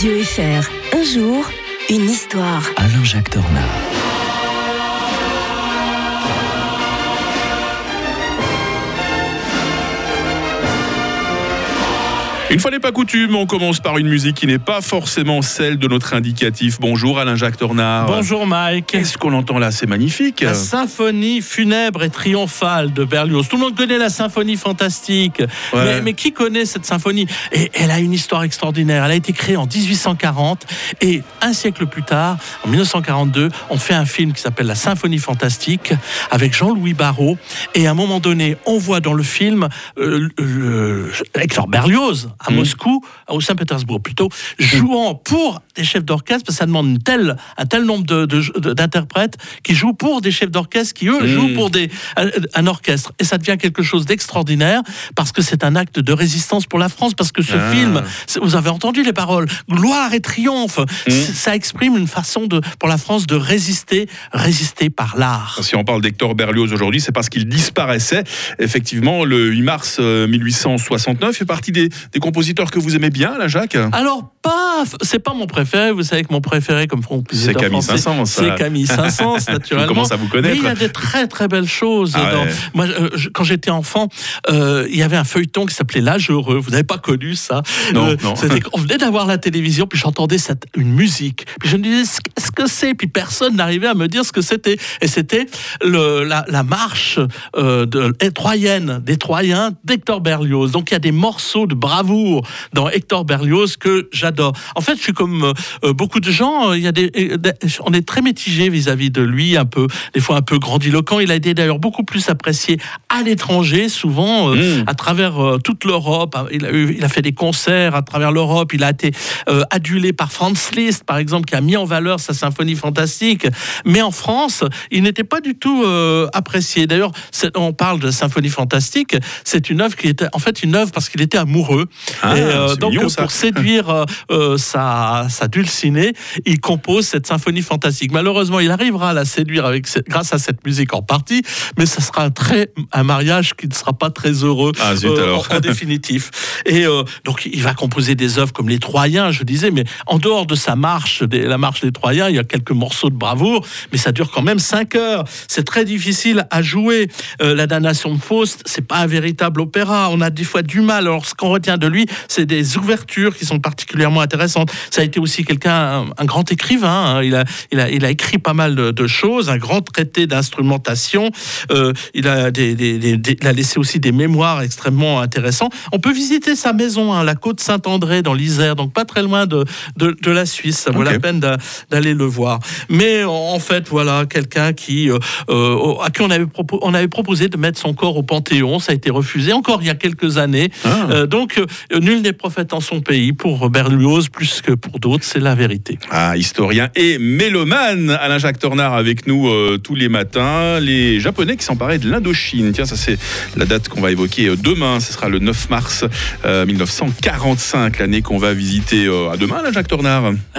Radio FR. Un jour, une histoire. Alain-Jacques Dornard. Une fois n'est pas coutume, on commence par une musique qui n'est pas forcément celle de notre indicatif. Bonjour Alain-Jacques Tornard. Bonjour Mike. Qu'est-ce qu'on entend là? C'est magnifique. La symphonie funèbre et triomphale de Berlioz. Tout le monde connaît la symphonie fantastique. Ouais. Mais, mais qui connaît cette symphonie? Et elle a une histoire extraordinaire. Elle a été créée en 1840 et un siècle plus tard, en 1942, on fait un film qui s'appelle La symphonie fantastique avec Jean-Louis Barrault. Et à un moment donné, on voit dans le film euh, le- Hector Berlioz à Mhm. Moscou, au Saint-Pétersbourg plutôt, jouant pour des chefs d'orchestre, parce que ça demande une telle, un tel nombre de- de- de- d'interprètes qui jouent pour des chefs d'orchestre qui, eux, jouent pour des, un, un orchestre. Et ça devient quelque chose d'extraordinaire parce que c'est un acte de résistance pour la France, parce que ce Ah. film, vous avez entendu les paroles, gloire et triomphe, c- ça exprime une façon de, pour la France de résister, résister par l'art. Si on parle d'Hector Berlioz aujourd'hui, c'est parce qu'il disparaissait. Effectivement, le 8 mars euh, 1869, il fait partie des, des compositeurs que vous aimez bien, là, Jacques Alors, pas, c'est pas mon préféré. Vous savez que mon préféré comme compositeur C'est Camille ça. C'est Camille Saint-Saëns, Je naturellement. commence à vous Mais connaître. il y a des très très belles choses. Ah dans- ouais. Moi, je- quand j'étais enfant, euh, il y avait un feuilleton qui s'appelait L'âge heureux. Vous n'avez pas connu ça Non, Euh, non. Qu'on venait d'avoir la télévision, puis j'entendais cette, une musique. Puis je me disais ce que- ce que c'est? Puis personne n'arrivait à me dire ce que c'était. Et c'était le- la, la marche euh, de, troyenne des Troyens d'Hector Berlioz. Donc il y a des morceaux de bravoure dans Hector Berlioz que j'adore. En fait, je suis comme euh, euh, beaucoup de gens. euh, Il y a des, des- on est très mitigé vis-à-vis de lui, un peu, des fois un peu grandiloquent. Il a été d'ailleurs beaucoup plus apprécié à l'étranger, souvent euh, Mm. à travers euh, toute l'Europe. Il a, eu- il a fait des concerts à travers l'Europe. Il a été adulé par Franz Liszt, par exemple, qui a mis en valeur sa symphonie fantastique. Mais en France, il n'était pas du tout apprécié. D'ailleurs, on parle de symphonie fantastique. C'est une œuvre qui était en fait une œuvre parce qu'il était amoureux. Ah, Et, euh, donc, mignon, euh, pour séduire euh, sa, sa dulcinée, il compose cette symphonie fantastique. Malheureusement, il arrivera à la séduire avec cette- grâce à cette musique en partie, mais ça sera un, très, un mariage qui ne sera pas très heureux Ah, zut, alors. en, en définitif. Et donc, il va composer des œuvres comme les Troyens, je disais, mais en dehors de sa marche, des- la marche des Troyens, il y a quelques morceaux de bravoure, mais ça dure quand même 5 heures. C'est très difficile à jouer. Euh, la damnation de Faust, c'est pas un véritable opéra. On a des fois du mal. Alors, ce qu'on retient de lui, c'est des ouvertures qui sont particulièrement intéressantes. Ça a été aussi quelqu'un, un, un grand écrivain. hein. Il, a, il, a, il a écrit pas mal de, de choses, un grand traité d'instrumentation. Euh, il, a des, des- des- des- il a laissé aussi des mémoires extrêmement intéressants. On peut visiter sa maison, hein, la côte Saint-André dans l'Isère, donc pas très loin de, de, de la Suisse. Ça vaut la peine d'a- d'aller le voir. Mais en fait, voilà, quelqu'un qui, euh, euh, à qui on avait, propo- on avait proposé de mettre son corps au Panthéon. Ça a été refusé encore il y a quelques années. Ah. Euh, donc, nul n'est prophète en son pays. Pour Berlioz, plus que pour d'autres, c'est la vérité. Ah, historien et mélomane, Alain-Jacques Tornard avec nous euh, tous les matins. Les Japonais qui s'emparaient de l'Indochine. Tiens, ça c'est la date qu'on va évoquer euh, demain. Ce sera le 9 mars euh, 1945, l'année qu'on va visiter. euh, à demain, Alain-Jacques Tornard. À